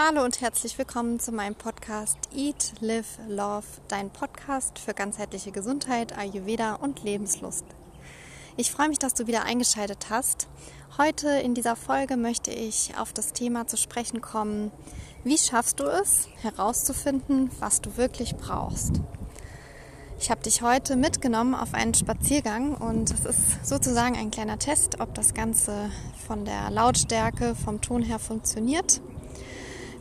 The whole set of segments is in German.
Hallo und herzlich willkommen zu meinem Podcast Eat, Live, Love, dein Podcast für ganzheitliche Gesundheit, Ayurveda und Lebenslust. Ich freue mich, dass du wieder eingeschaltet hast. Heute in dieser Folge möchte ich auf das Thema zu sprechen kommen, wie schaffst du es herauszufinden, was du wirklich brauchst. Ich habe dich heute mitgenommen auf einen Spaziergang und es ist sozusagen ein kleiner Test, ob das Ganze von der Lautstärke, vom Ton her funktioniert.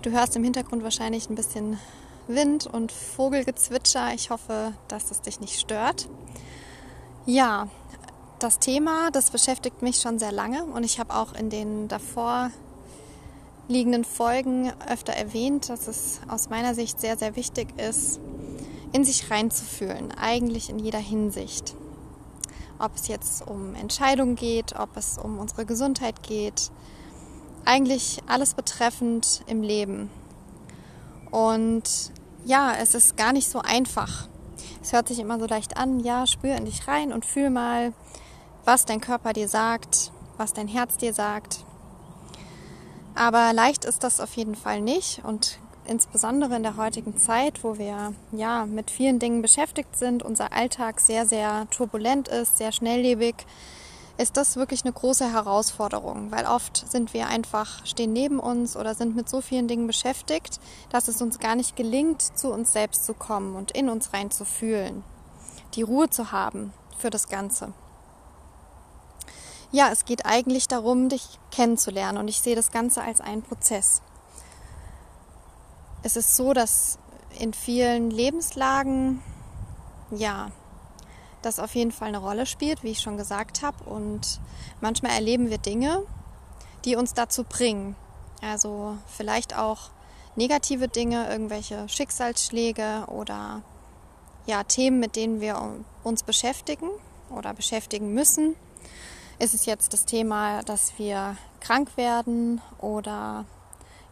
Du hörst im Hintergrund wahrscheinlich ein bisschen Wind und Vogelgezwitscher. Ich hoffe, dass es dich nicht stört. Ja, das Thema, das beschäftigt mich schon sehr lange und ich habe auch in den davor liegenden Folgen öfter erwähnt, dass es aus meiner Sicht sehr, sehr wichtig ist, in sich reinzufühlen, eigentlich in jeder Hinsicht. Ob es jetzt um Entscheidungen geht, ob es um unsere Gesundheit geht, eigentlich alles betreffend im Leben. Und ja, es ist gar nicht so einfach. Es hört sich immer so leicht an, ja, spür in dich rein und fühl mal, was dein Körper dir sagt, was dein Herz dir sagt. Aber leicht ist das auf jeden Fall nicht und insbesondere in der heutigen Zeit, wo wir ja mit vielen Dingen beschäftigt sind, unser Alltag sehr, sehr turbulent ist, sehr schnelllebig, ist das wirklich eine große Herausforderung, weil oft sind wir einfach, stehen neben uns oder sind mit so vielen Dingen beschäftigt, dass es uns gar nicht gelingt, zu uns selbst zu kommen und in uns rein zu fühlen, die Ruhe zu haben für das Ganze. Ja, es geht eigentlich darum, dich kennenzulernen und ich sehe das Ganze als einen Prozess es ist so, dass in vielen Lebenslagen, ja, das auf jeden Fall eine Rolle spielt, wie ich schon gesagt habe. Und manchmal erleben wir Dinge, die uns dazu bringen. Also vielleicht auch negative Dinge, irgendwelche Schicksalsschläge oder ja, Themen, mit denen wir uns beschäftigen oder beschäftigen müssen. Ist es jetzt das Thema, dass wir krank werden oder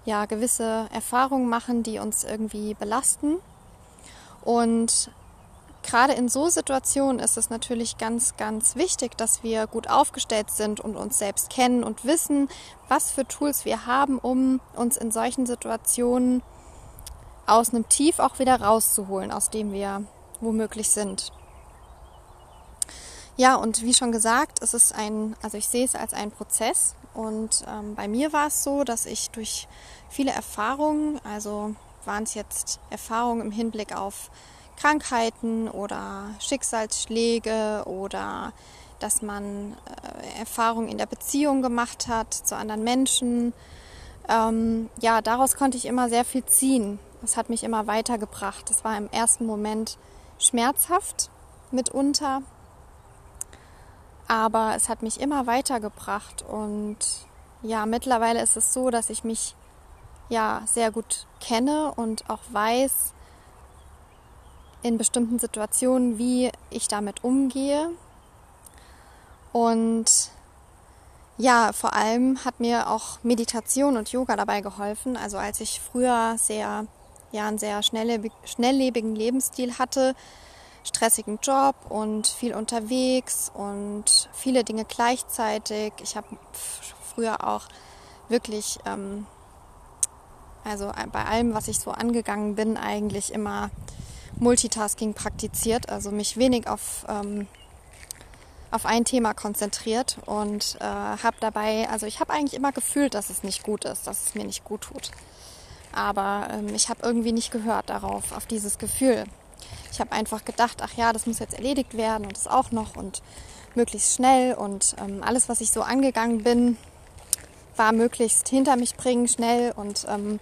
ja gewisse Erfahrungen machen, die uns irgendwie belasten. Und gerade in so Situationen ist es natürlich ganz, ganz wichtig, dass wir gut aufgestellt sind und uns selbst kennen und wissen, was für Tools wir haben, um uns in solchen Situationen aus einem Tief auch wieder rauszuholen, aus dem wir womöglich sind. Ja, und wie schon gesagt, es ist ein, also ich sehe es als einen Prozess. Und ähm, bei mir war es so, dass ich durch viele Erfahrungen, also waren es jetzt Erfahrungen im Hinblick auf Krankheiten oder Schicksalsschläge oder dass man äh, Erfahrungen in der Beziehung gemacht hat zu anderen Menschen. Ähm, ja, daraus konnte ich immer sehr viel ziehen. Das hat mich immer weitergebracht. Das war im ersten Moment schmerzhaft mitunter, aber es hat mich immer weitergebracht und ja, mittlerweile ist es so, dass ich mich ja sehr gut kenne und auch weiß in bestimmten Situationen, wie ich damit umgehe. Und ja, vor allem hat mir auch Meditation und Yoga dabei geholfen. Also als ich früher sehr, ja, einen sehr schnelllebigen Lebensstil hatte, stressigen Job und viel unterwegs und viele Dinge gleichzeitig. Ich habe früher auch wirklich, ähm, also bei allem, was ich so angegangen bin, eigentlich immer Multitasking praktiziert, also mich wenig auf, ähm, auf ein Thema konzentriert und äh, habe dabei, also ich habe eigentlich immer gefühlt, dass es nicht gut ist, dass es mir nicht gut tut. Aber ähm, ich habe irgendwie nicht gehört darauf, auf dieses Gefühl. Ich habe einfach gedacht, ach ja, das muss jetzt erledigt werden und das auch noch und möglichst schnell und ähm, alles, was ich so angegangen bin, war möglichst hinter mich bringen, schnell und ähm,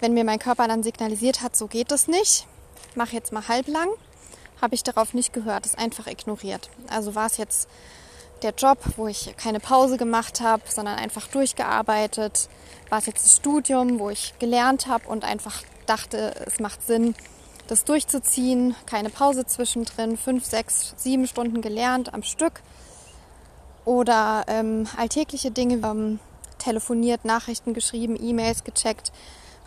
wenn mir mein Körper dann signalisiert hat, so geht es nicht, mach jetzt mal halblang, habe ich darauf nicht gehört, es einfach ignoriert. Also war es jetzt der Job, wo ich keine Pause gemacht habe, sondern einfach durchgearbeitet, war es jetzt das Studium, wo ich gelernt habe und einfach dachte, es macht Sinn, das durchzuziehen, keine Pause zwischendrin, fünf, sechs, sieben Stunden gelernt am Stück. Oder ähm, alltägliche Dinge, ähm, telefoniert, Nachrichten geschrieben, E-Mails gecheckt,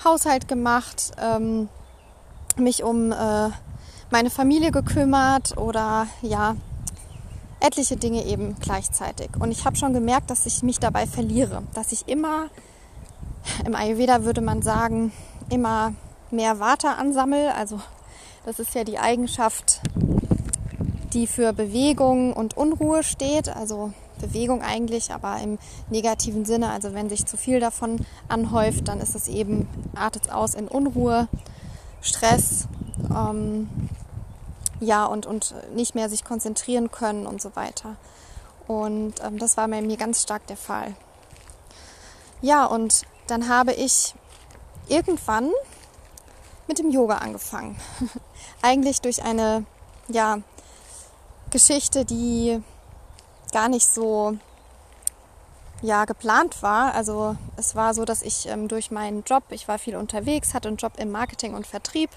Haushalt gemacht, ähm, mich um äh, meine Familie gekümmert oder ja, etliche Dinge eben gleichzeitig. Und ich habe schon gemerkt, dass ich mich dabei verliere, dass ich immer im Ayurveda würde man sagen, immer mehr Vata ansammel. Also das ist ja die Eigenschaft, die für Bewegung und Unruhe steht. Also Bewegung eigentlich, aber im negativen Sinne. Also wenn sich zu viel davon anhäuft, dann ist es eben, artet es aus in Unruhe, Stress, ähm, ja, und, und nicht mehr sich konzentrieren können und so weiter. Und ähm, das war bei mir ganz stark der Fall. Ja, und dann habe ich irgendwann mit dem Yoga angefangen. Eigentlich durch eine ja, Geschichte, die gar nicht so ja, geplant war. Also es war so, dass ich ähm, durch meinen Job, ich war viel unterwegs, hatte einen Job im Marketing und Vertrieb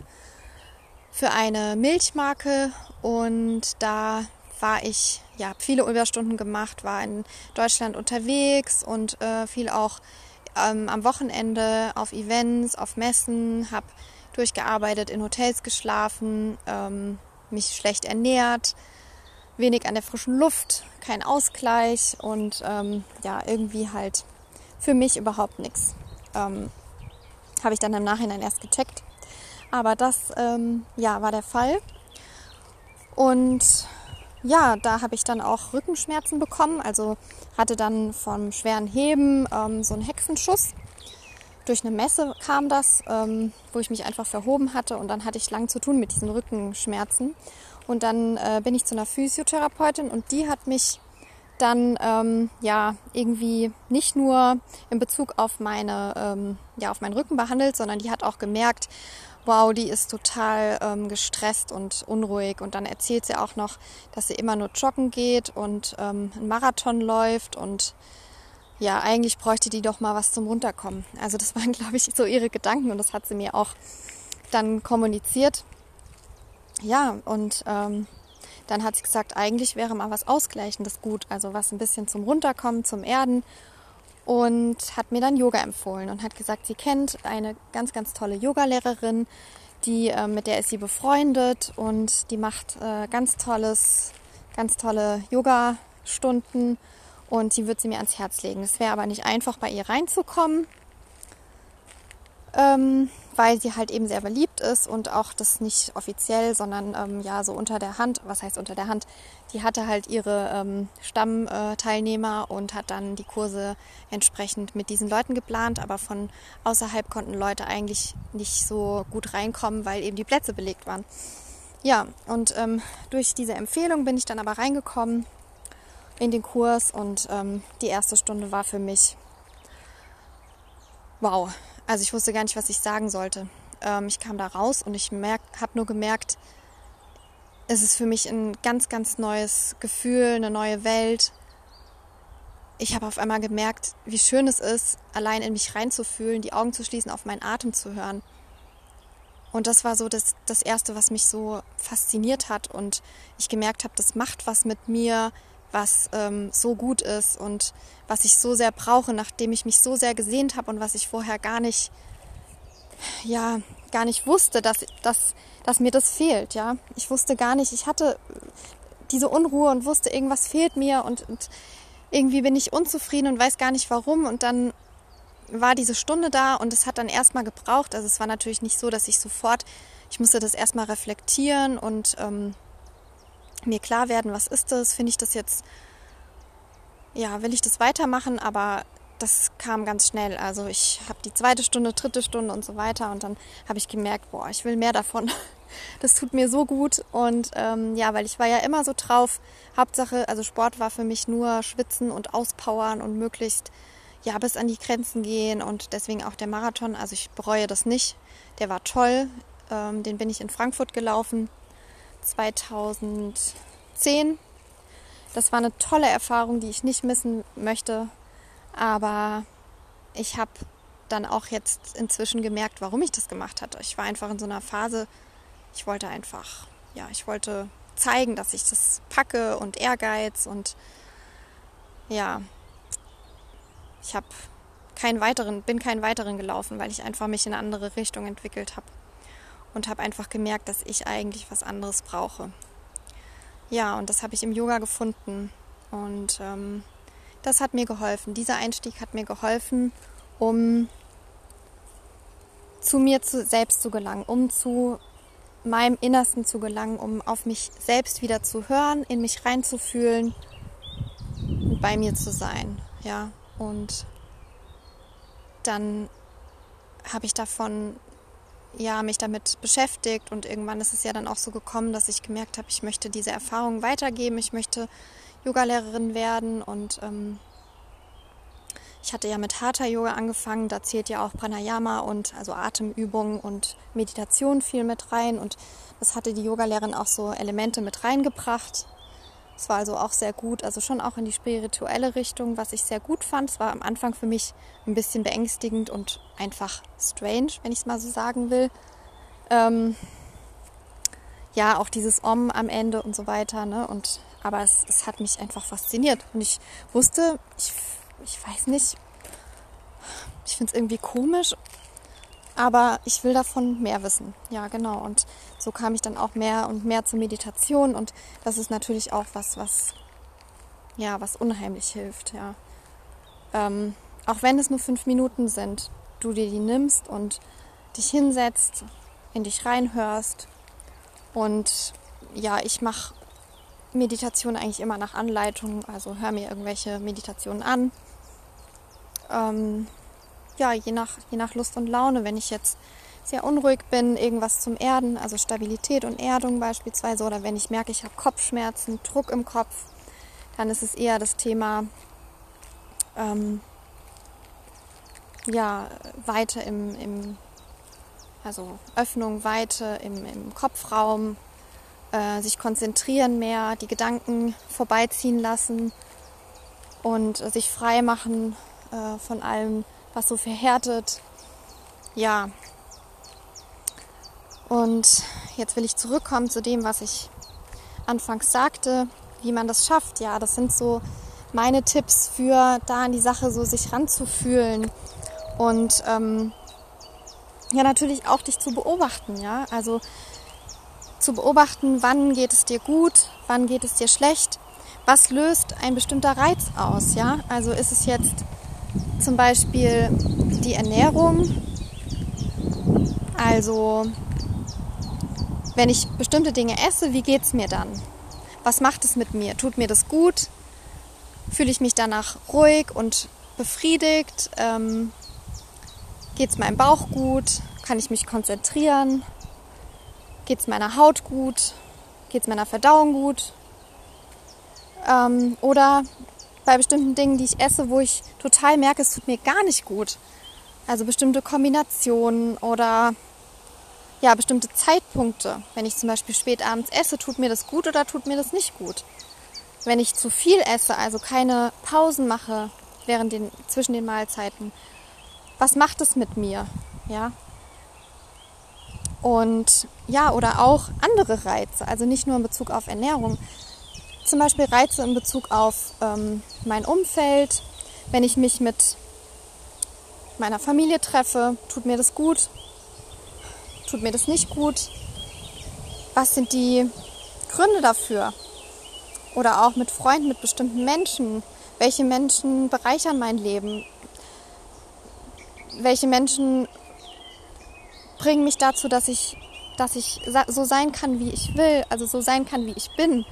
für eine Milchmarke und da war ich ja viele Überstunden gemacht, war in Deutschland unterwegs und äh, viel auch ähm, am Wochenende auf Events, auf Messen, habe durchgearbeitet, in Hotels geschlafen, ähm, mich schlecht ernährt, wenig an der frischen Luft, kein Ausgleich und ähm, ja, irgendwie halt für mich überhaupt nichts. Ähm, Habe ich dann im Nachhinein erst gecheckt. Aber das ähm, ja, war der Fall. Und ja, da habe ich dann auch Rückenschmerzen bekommen. Also hatte dann vom schweren Heben ähm, so einen Hexenschuss. Durch eine Messe kam das, ähm, wo ich mich einfach verhoben hatte und dann hatte ich lang zu tun mit diesen Rückenschmerzen. Und dann äh, bin ich zu einer Physiotherapeutin und die hat mich dann ähm, ja irgendwie nicht nur in Bezug auf meine ähm, ja auf meinen Rücken behandelt, sondern die hat auch gemerkt, wow, die ist total ähm, gestresst und unruhig. Und dann erzählt sie auch noch, dass sie immer nur joggen geht und ähm, einen Marathon läuft und ja, eigentlich bräuchte die doch mal was zum Runterkommen. Also das waren, glaube ich, so ihre Gedanken und das hat sie mir auch dann kommuniziert. Ja, und ähm, dann hat sie gesagt, eigentlich wäre mal was Ausgleichendes gut, also was ein bisschen zum Runterkommen, zum Erden und hat mir dann Yoga empfohlen und hat gesagt, sie kennt eine ganz, ganz tolle Yogalehrerin, die, äh, mit der ist sie befreundet und die macht äh, ganz tolles, ganz tolle Yoga-Stunden und die wird sie mir ans Herz legen. Es wäre aber nicht einfach, bei ihr reinzukommen ähm, weil sie halt eben sehr beliebt ist und auch das nicht offiziell, sondern ähm, ja so unter der Hand, was heißt unter der Hand, die hatte halt ihre ähm, Stammteilnehmer und hat dann die Kurse entsprechend mit diesen Leuten geplant, aber von außerhalb konnten Leute eigentlich nicht so gut reinkommen, weil eben die Plätze belegt waren. Ja, und ähm, durch diese Empfehlung bin ich dann aber reingekommen in den Kurs und ähm, die erste Stunde war für mich wow, also ich wusste gar nicht, was ich sagen sollte. Ähm, ich kam da raus und ich habe nur gemerkt, es ist für mich ein ganz, ganz neues Gefühl, eine neue Welt. Ich habe auf einmal gemerkt, wie schön es ist, allein in mich reinzufühlen, die Augen zu schließen, auf meinen Atem zu hören. Und das war so das, das Erste, was mich so fasziniert hat und ich gemerkt habe, das macht was mit mir, was ähm, so gut ist und was ich so sehr brauche, nachdem ich mich so sehr gesehnt habe und was ich vorher gar nicht, ja, gar nicht wusste, dass, dass, dass mir das fehlt, ja. Ich wusste gar nicht, ich hatte diese Unruhe und wusste, irgendwas fehlt mir und, und irgendwie bin ich unzufrieden und weiß gar nicht warum und dann war diese Stunde da und es hat dann erstmal gebraucht. Also es war natürlich nicht so, dass ich sofort, ich musste das erstmal reflektieren und ähm, mir klar werden, was ist das, finde ich das jetzt, ja, will ich das weitermachen, aber das kam ganz schnell. Also ich habe die zweite Stunde, dritte Stunde und so weiter und dann habe ich gemerkt, boah, ich will mehr davon. Das tut mir so gut und ähm, ja, weil ich war ja immer so drauf. Hauptsache, also Sport war für mich nur Schwitzen und Auspowern und möglichst ja bis an die Grenzen gehen und deswegen auch der Marathon. Also ich bereue das nicht. Der war toll. Ähm, den bin ich in Frankfurt gelaufen 2010. Das war eine tolle Erfahrung, die ich nicht missen möchte. Aber ich habe dann auch jetzt inzwischen gemerkt, warum ich das gemacht hatte. Ich war einfach in so einer Phase, ich wollte einfach, ja, ich wollte zeigen, dass ich das packe und Ehrgeiz und ja, ich habe keinen weiteren, bin keinen weiteren gelaufen, weil ich einfach mich in eine andere Richtung entwickelt habe und habe einfach gemerkt, dass ich eigentlich was anderes brauche. Ja, und das habe ich im Yoga gefunden und ähm, das hat mir geholfen. Dieser Einstieg hat mir geholfen, um zu mir zu, selbst zu gelangen, um zu meinem Innersten zu gelangen, um auf mich selbst wieder zu hören, in mich reinzufühlen und bei mir zu sein. Ja, und dann habe ich davon ja mich damit beschäftigt und irgendwann ist es ja dann auch so gekommen, dass ich gemerkt habe, ich möchte diese Erfahrung weitergeben, ich möchte Yogalehrerin werden und ähm, ich hatte ja mit Hatha Yoga angefangen, da zählt ja auch Pranayama und also Atemübungen und Meditation viel mit rein und das hatte die Yogalehrerin auch so Elemente mit reingebracht. Es war also auch sehr gut, also schon auch in die spirituelle Richtung, was ich sehr gut fand. Es war am Anfang für mich ein bisschen beängstigend und einfach strange, wenn ich es mal so sagen will. Ähm, ja, auch dieses Om am Ende und so weiter. Ne? Und, aber es, es hat mich einfach fasziniert. Und ich wusste, ich, ich weiß nicht, ich finde es irgendwie komisch, aber ich will davon mehr wissen. Ja, genau. Und so kam ich dann auch mehr und mehr zur Meditation. Und das ist natürlich auch was, was, ja, was unheimlich hilft. Ja. Ähm, auch wenn es nur fünf Minuten sind, du dir die nimmst und dich hinsetzt, in dich reinhörst. Und ja, ich mache Meditation eigentlich immer nach Anleitung, also hör mir irgendwelche Meditationen an. Ähm, ja, je nach, je nach Lust und Laune, wenn ich jetzt sehr unruhig bin, irgendwas zum Erden, also Stabilität und Erdung beispielsweise, oder wenn ich merke, ich habe Kopfschmerzen, Druck im Kopf, dann ist es eher das Thema ähm, ja, Weite im, im, also Öffnung, Weite im, im Kopfraum, äh, sich konzentrieren mehr, die Gedanken vorbeiziehen lassen und äh, sich frei machen äh, von allem, was so verhärtet. Ja. Und jetzt will ich zurückkommen zu dem, was ich anfangs sagte, wie man das schafft. Ja, das sind so meine Tipps für da an die Sache so sich ranzufühlen und ähm, ja natürlich auch dich zu beobachten. Ja, also zu beobachten, wann geht es dir gut, wann geht es dir schlecht, was löst ein bestimmter Reiz aus. Ja, also ist es jetzt zum Beispiel die Ernährung. Also wenn ich bestimmte Dinge esse, wie geht es mir dann? Was macht es mit mir? Tut mir das gut? Fühle ich mich danach ruhig und befriedigt? Ähm, geht es meinem Bauch gut? Kann ich mich konzentrieren? Geht es meiner Haut gut? Geht es meiner Verdauung gut? Ähm, oder bei bestimmten Dingen, die ich esse, wo ich total merke, es tut mir gar nicht gut. Also bestimmte Kombinationen oder ja, bestimmte Zeitpunkte. Wenn ich zum Beispiel spät abends esse, tut mir das gut oder tut mir das nicht gut. Wenn ich zu viel esse, also keine Pausen mache während den, zwischen den Mahlzeiten, was macht es mit mir? Ja. Und ja, oder auch andere Reize, also nicht nur in Bezug auf Ernährung, zum Beispiel Reize in Bezug auf ähm, mein Umfeld. Wenn ich mich mit meiner Familie treffe, tut mir das gut, tut mir das nicht gut. Was sind die Gründe dafür? Oder auch mit Freunden, mit bestimmten Menschen. Welche Menschen bereichern mein Leben? Welche Menschen bringen mich dazu, dass ich, dass ich so sein kann, wie ich will, also so sein kann, wie ich bin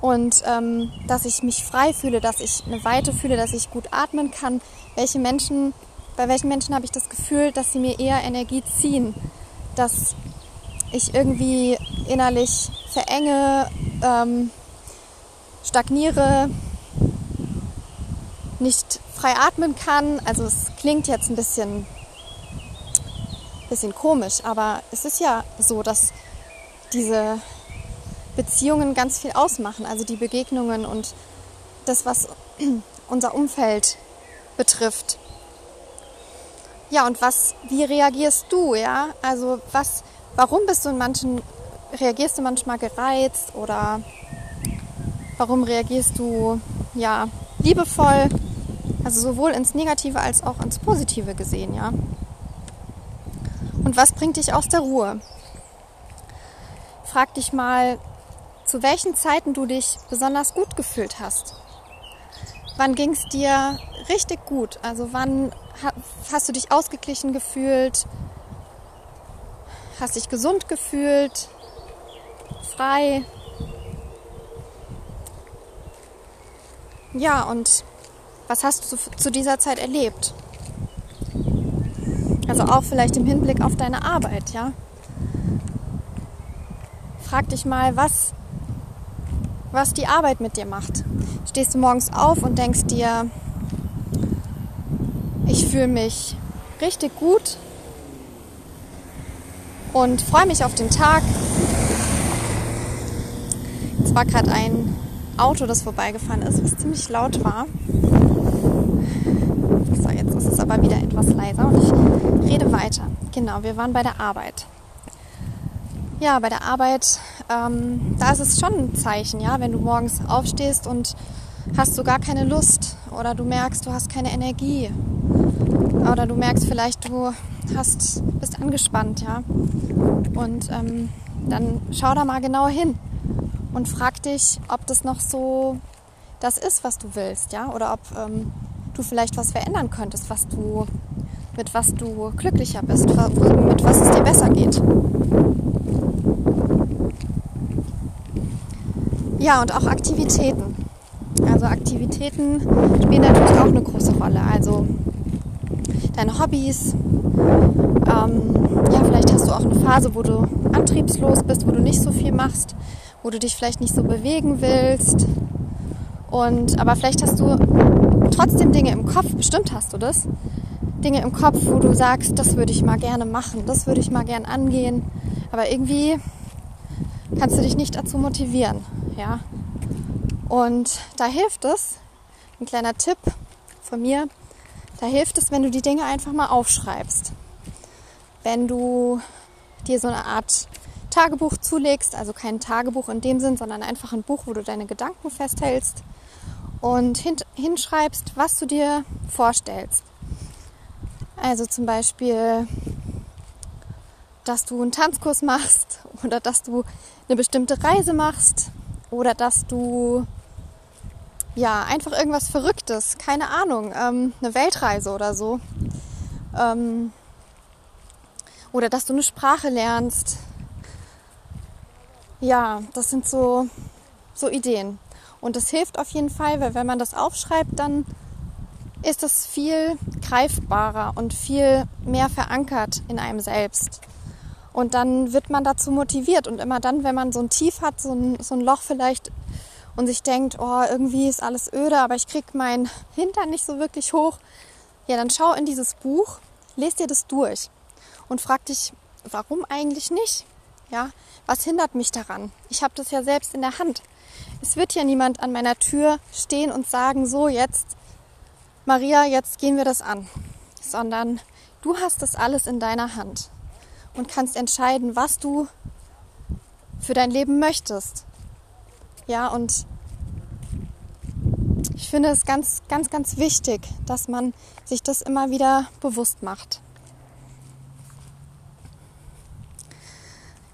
und ähm, dass ich mich frei fühle, dass ich eine Weite fühle, dass ich gut atmen kann. Welche Menschen, bei welchen Menschen habe ich das Gefühl, dass sie mir eher Energie ziehen, dass ich irgendwie innerlich verenge, ähm, stagniere, nicht frei atmen kann. Also es klingt jetzt ein bisschen, bisschen komisch, aber es ist ja so, dass diese Beziehungen ganz viel ausmachen, also die Begegnungen und das, was unser Umfeld betrifft. Ja, und was, wie reagierst du, ja? Also was, warum bist du in manchen, reagierst du manchmal gereizt oder warum reagierst du, ja, liebevoll? Also sowohl ins Negative als auch ins Positive gesehen, ja? Und was bringt dich aus der Ruhe? Frag dich mal, zu welchen Zeiten du dich besonders gut gefühlt hast. Wann ging es dir richtig gut? Also wann hast du dich ausgeglichen gefühlt? hast dich gesund gefühlt, frei. Ja, und was hast du zu dieser Zeit erlebt? Also auch vielleicht im Hinblick auf deine Arbeit, ja. Frag dich mal, was, was die Arbeit mit dir macht. Stehst du morgens auf und denkst dir, ich fühle mich richtig gut und freue mich auf den Tag. Es war gerade ein Auto, das vorbeigefahren ist, was ziemlich laut war. So, jetzt ist es aber wieder etwas leiser und ich rede weiter. Genau, wir waren bei der Arbeit. Ja, bei der Arbeit, ähm, da ist es schon ein Zeichen, ja, wenn du morgens aufstehst und hast so gar keine Lust oder du merkst, du hast keine Energie oder du merkst vielleicht, du hast, bist angespannt, ja. Und ähm, dann schau da mal genau hin und frag dich, ob das noch so das ist, was du willst, ja, oder ob ähm, du vielleicht was verändern könntest, was du, mit was du glücklicher bist, mit was es dir besser geht. Ja, und auch Aktivitäten. Also Aktivitäten spielen natürlich auch eine große Rolle. Also deine Hobbys. Ähm, ja, vielleicht hast du auch eine Phase, wo du antriebslos bist, wo du nicht so viel machst, wo du dich vielleicht nicht so bewegen willst. Und aber vielleicht hast du trotzdem Dinge im Kopf, bestimmt hast du das. Dinge im Kopf, wo du sagst, das würde ich mal gerne machen, das würde ich mal gern angehen. Aber irgendwie kannst du dich nicht dazu motivieren, ja. Und da hilft es, ein kleiner Tipp von mir, da hilft es, wenn du die Dinge einfach mal aufschreibst. Wenn du dir so eine Art Tagebuch zulegst, also kein Tagebuch in dem Sinn, sondern einfach ein Buch, wo du deine Gedanken festhältst und hinschreibst, was du dir vorstellst. Also zum Beispiel, dass du einen Tanzkurs machst oder dass du eine bestimmte Reise machst oder dass du ja einfach irgendwas Verrücktes, keine Ahnung, ähm, eine Weltreise oder so. Ähm, oder dass du eine Sprache lernst. Ja, das sind so, so Ideen. Und das hilft auf jeden Fall, weil wenn man das aufschreibt, dann ist es viel greifbarer und viel mehr verankert in einem selbst. Und dann wird man dazu motiviert. Und immer dann, wenn man so ein Tief hat, so ein, so ein Loch vielleicht und sich denkt, oh, irgendwie ist alles öde, aber ich krieg meinen Hintern nicht so wirklich hoch, ja, dann schau in dieses Buch, lest dir das durch und frag dich, warum eigentlich nicht? Ja, was hindert mich daran? Ich habe das ja selbst in der Hand. Es wird ja niemand an meiner Tür stehen und sagen, so jetzt, Maria, jetzt gehen wir das an, sondern du hast das alles in deiner Hand und kannst entscheiden, was du für dein Leben möchtest. Ja, und ich finde es ganz, ganz, ganz wichtig, dass man sich das immer wieder bewusst macht.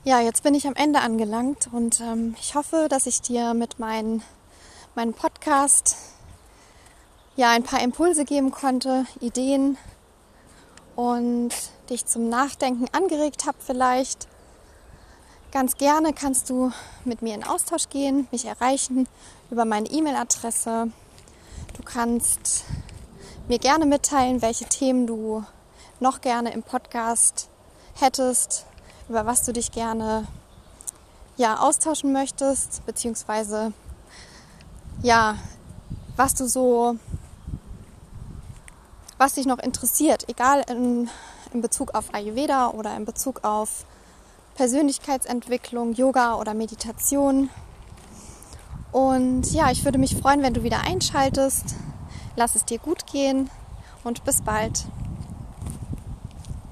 Ja, jetzt bin ich am Ende angelangt und ähm, ich hoffe, dass ich dir mit meinem mein Podcast ja ein paar Impulse geben konnte, Ideen und dich zum Nachdenken angeregt habe vielleicht. Ganz gerne kannst du mit mir in Austausch gehen, mich erreichen über meine E-Mail-Adresse. Du kannst mir gerne mitteilen, welche Themen du noch gerne im Podcast hättest über was du dich gerne ja, austauschen möchtest, beziehungsweise ja, was du so, was dich noch interessiert, egal in, in Bezug auf Ayurveda oder in Bezug auf Persönlichkeitsentwicklung, Yoga oder Meditation. Und ja, ich würde mich freuen, wenn du wieder einschaltest. Lass es dir gut gehen und bis bald.